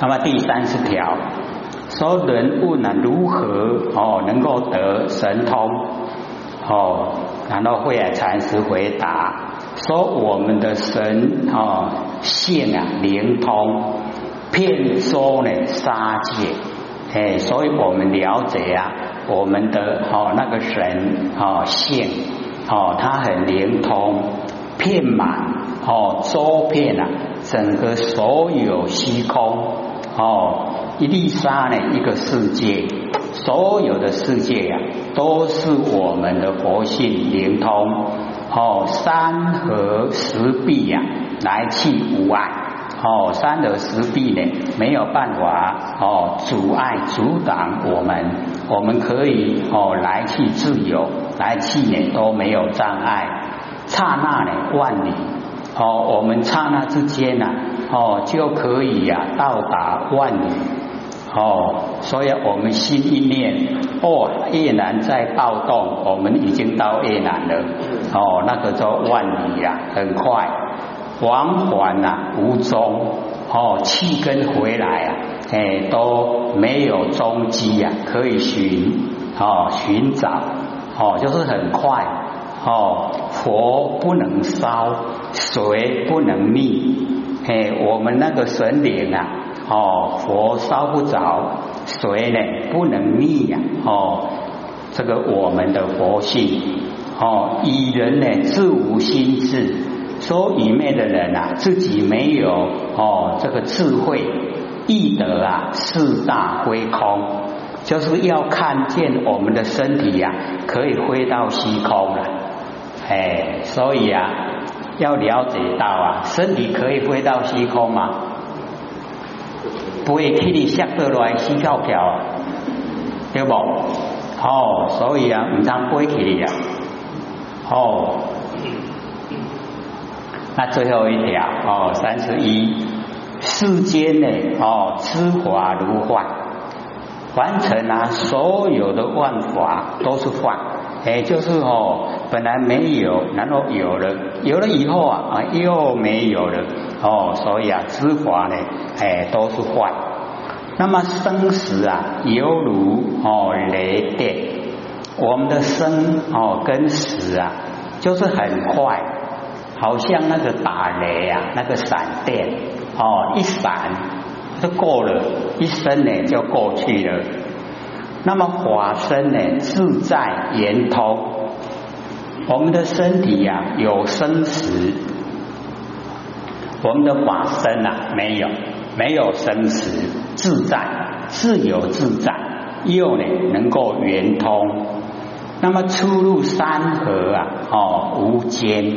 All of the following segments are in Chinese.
那么第三十条，说人问啊，如何哦能够得神通？哦，然后慧海禅师回答说，我们的神哦性啊灵通，遍说呢杀界，哎，所以我们了解啊，我们的哦那个神哦性哦，他很灵通，遍满哦周遍啊整个所有虚空哦一粒沙呢一个世界。所有的世界呀，都是我们的佛性灵通哦，山河石壁呀，来去无碍哦，山河石壁呢，没有办法哦，阻碍阻挡我们，我们可以哦，来去自由，来去呢都没有障碍，刹那呢万里。哦，我们刹那之间呢哦，就可以呀到达万里。哦，所以我们心一念，哦，越南在暴动，我们已经到越南了。哦，那个叫万里呀，很快，往返呐无踪。哦，气根回来啊，哎都没有踪迹呀，可以寻，哦寻找，哦就是很快。哦，火不能烧，水不能溺，哎，我们那个神灵啊。哦，佛烧不着，水呢不能溺呀。哦，这个我们的佛性，哦，以人呢自无心智，说里面的人啊，自己没有哦这个智慧，易得啊四大归空，就是要看见我们的身体呀可以飞到虚空了。哎，所以啊要了解到啊，身体可以飞到虚空吗？不会去你下得来死翘票，对不？哦，所以啊，唔当飞去啊。哦，那最后一条哦，三十一，世间呢哦，知法如幻，凡尘啊，所有的万法都是幻，哎，就是哦，本来没有，然后有了，有了以后啊啊，又没有了。哦，所以啊，知法呢，哎，都是坏。那么生死啊，犹如哦雷电，我们的生哦跟死啊，就是很快，好像那个打雷啊，那个闪电哦，一闪就过了，一生呢就过去了。那么法身呢，自在圆通，我们的身体呀，有生死。我们的法身啊，没有没有生死，自在自由自在，又呢能够圆通。那么出入三河啊，哦无间，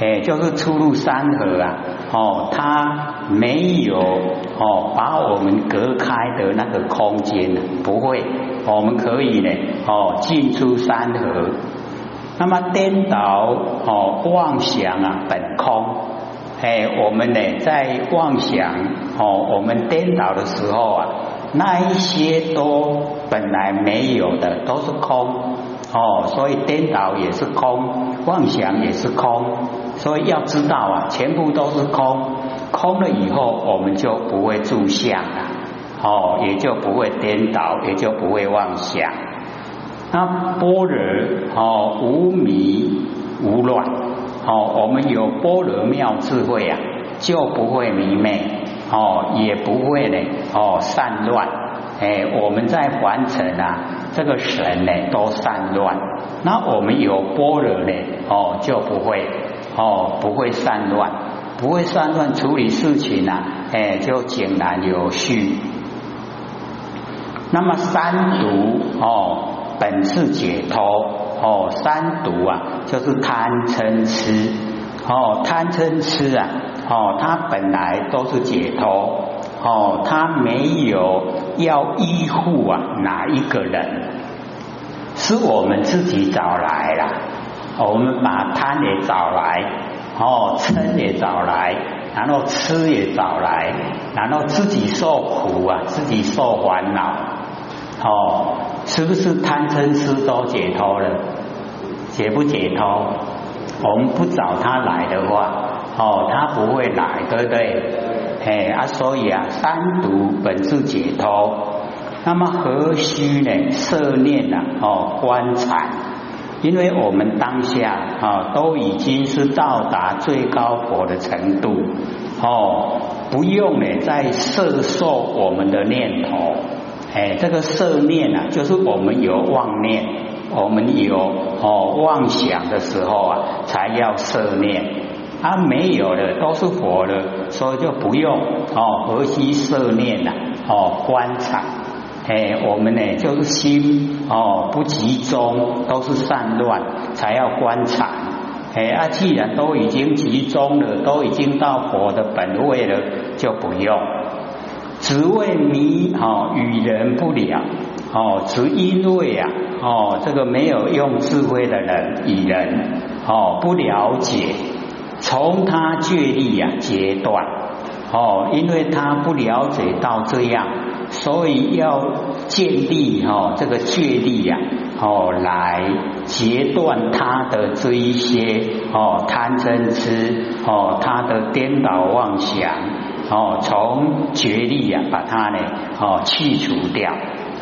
哎，就是出入三河啊，哦，它没有哦把我们隔开的那个空间，不会，我们可以呢，哦进出山河。那么颠倒哦妄想啊，本空。哎，我们呢在妄想哦，我们颠倒的时候啊，那一些都本来没有的，都是空哦，所以颠倒也是空，妄想也是空，所以要知道啊，全部都是空，空了以后，我们就不会住相了，哦，也就不会颠倒，也就不会妄想。那般若哦，无迷无乱。哦，我们有般若妙智慧啊，就不会迷昧哦，也不会呢哦散乱。哎，我们在凡尘啊，这个神呢都散乱，那我们有般若呢哦就不会哦不会散乱，不会散乱处理事情啊，哎就井然有序。那么三毒哦，本是解脱。哦，三毒啊，就是贪嗔痴。哦，贪嗔痴啊，哦，它本来都是解脱。哦，它没有要依附啊哪一个人，是我们自己找来了。我们把贪也找来，哦，嗔也找来，然后吃也找来，然后自己受苦啊，自己受烦恼。哦，是不是贪嗔痴都解脱了？解不解脱？我们不找他来的话，哦，他不会来，对不对？哎啊，所以啊，三毒本是解脱。那么何须呢？摄念呐，哦，观禅，因为我们当下啊，都已经是到达最高佛的程度，哦，不用呢再摄受我们的念头，哎，这个摄念啊，就是我们有妄念，我们有哦妄想的时候啊，才要摄念，啊，没有的都是佛了，所以就不用哦，何须摄念呐？哦，观察。哎，我们呢就是心哦不集中，都是散乱，才要观察。哎啊，既然都已经集中了，都已经到佛的本位了，就不用。只为迷哦与人不了哦，只因为啊哦这个没有用智慧的人与人哦不了解，从他决力啊阶段哦，因为他不了解到这样。所以要建立哈这个戒力呀，哦来截断他的这一些哦贪嗔痴哦他的颠倒妄想哦从觉力呀把它呢哦去除掉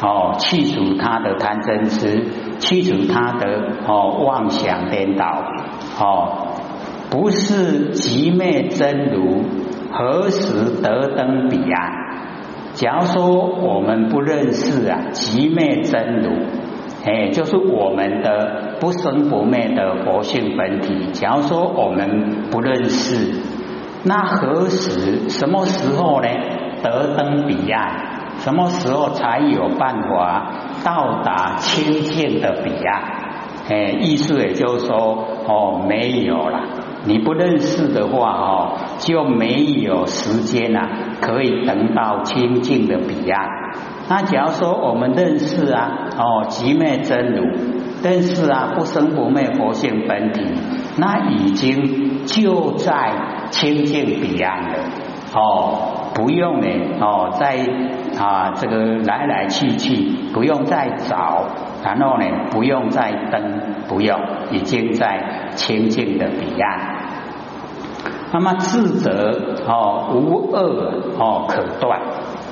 哦去除他的贪嗔痴去除他的哦妄想颠倒哦不是即灭真如何时得登彼岸？假如说我们不认识啊，极灭真如，哎，就是我们的不生不灭的佛性本体。假如说我们不认识，那何时、什么时候呢？得登彼岸？什么时候才有办法到达清净的彼岸？哎，意思也就是说，哦，没有了。你不认识的话，哦，就没有时间呐，可以等到清净的彼岸。那假如说我们认识啊，哦，极灭真如，认识啊，不生不灭佛性本体，那已经就在清净彼岸了。哦，不用呢，哦，在啊这个来来去去，不用再找，然后呢，不用再登，不用，已经在清净的彼岸。那么智者哦无恶哦可断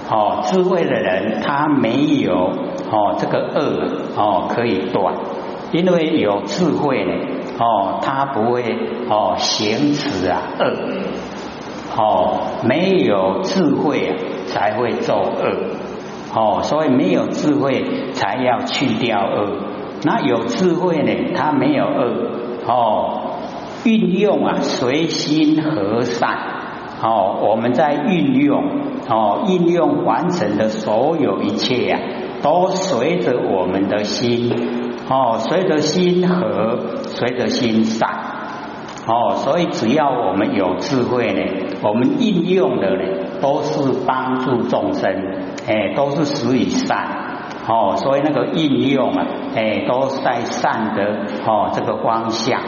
哦智慧的人他没有哦这个恶哦可以断，因为有智慧呢哦他不会哦行持啊恶哦没有智慧啊才会作恶。哦所以没有智慧才要去掉恶，那有智慧呢他没有恶。哦。运用啊，随心和善。哦，我们在运用哦，运用完成的所有一切呀，都随着我们的心。哦，随着心和，随着心善。哦，所以只要我们有智慧呢，我们运用的呢，都是帮助众生，哎，都是施以善哦，所以那个应用啊，哎，都在善的哦这个方向。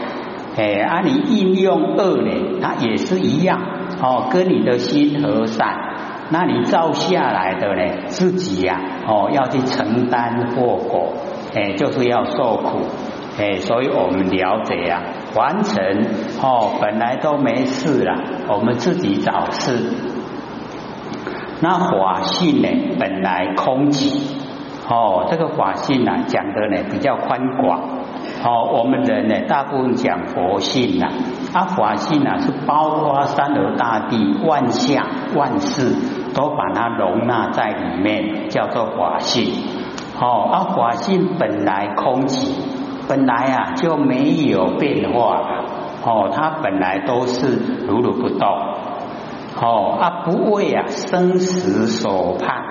哎，啊，你应用恶呢，它也是一样哦，跟你的心和善，那你造下来的呢，自己呀，哦，要去承担祸果，哎，就是要受苦，哎，所以我们了解呀，完成哦，本来都没事了，我们自己找事。那法性呢，本来空寂，哦，这个法性呢，讲的呢比较宽广。哦，我们人呢，大部分讲佛性呐，啊，法性啊是包括三河大地、万象、万事，都把它容纳在里面，叫做法性。哦，啊，法性本来空寂，本来啊就没有变化，哦，它本来都是如如不动，哦，啊，不为啊生死所怕，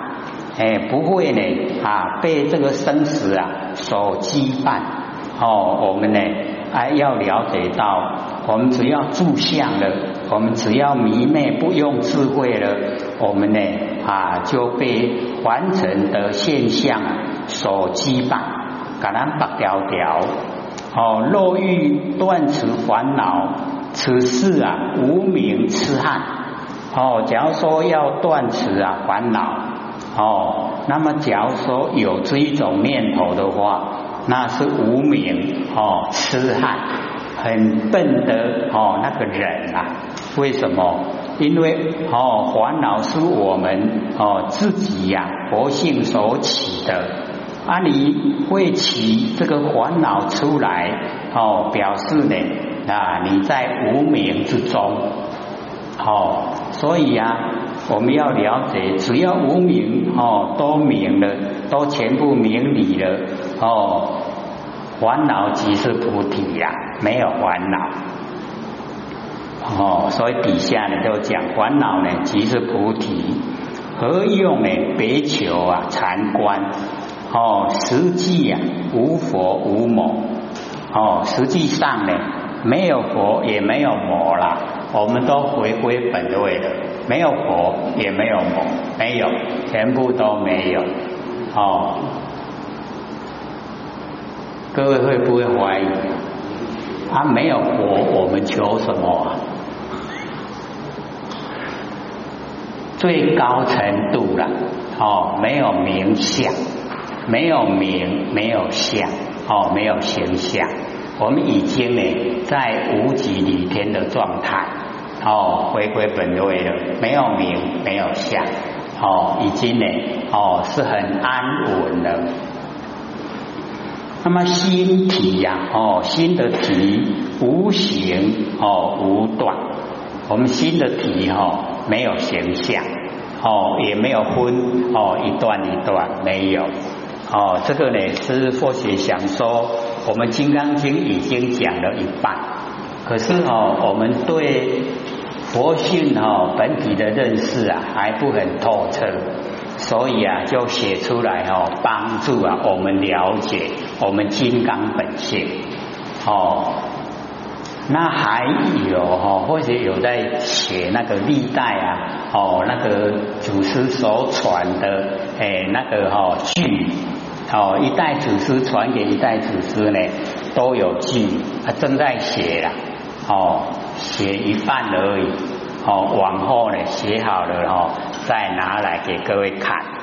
哎，不会呢啊被这个生死啊所羁绊。哦，我们呢还要了解到，我们只要住相了，我们只要迷昧不用智慧了，我们呢啊就被凡尘的现象所羁绊，感染白条条。哦，若欲断此烦恼，此事啊无名痴汉。哦，假如说要断此啊烦恼，哦，那么假如说有这一种念头的话。那是无名哦，痴汉，很笨的哦，那个人啊，为什么？因为哦，烦恼是我们哦自己呀佛性所起的啊，你会起这个烦恼出来哦，表示呢啊你在无名之中哦，所以啊我们要了解，只要无名哦都明了，都全部明理了哦，烦恼即是菩提呀，没有烦恼。哦，所以底下呢都讲烦恼呢即是菩提，何用呢？别求啊禅观哦，实际啊无佛无魔哦，实际上呢没有佛也没有魔啦，我们都回归本位了，没有佛也没有魔，没有，全部都没有哦。各位会不会怀疑？啊，没有佛，我们求什么？最高程度了哦，没有名相，没有名，没有相哦，没有形象。我们已经呢在无极里天的状态哦，回归本位了，没有名，没有相哦，已经呢哦是很安稳了。那么心体呀哦，心的体无形哦无断，我们心的体哈。没有形象哦，也没有分哦，一段一段没有哦。这个呢是佛学想说，我们《金刚经》已经讲了一半，可是哦，我们对佛性哦本体的认识啊还不很透彻，所以啊就写出来哦，帮助啊我们了解我们金刚本性哦。那还有哈，或者有在写那个历代啊，哦，那个祖师所传的，哎，那个哈剧，哦，一代祖师传给一代祖师呢，都有剧，他正在写啦，哦，写一半而已，哦，往后呢写好了哦，再拿来给各位看。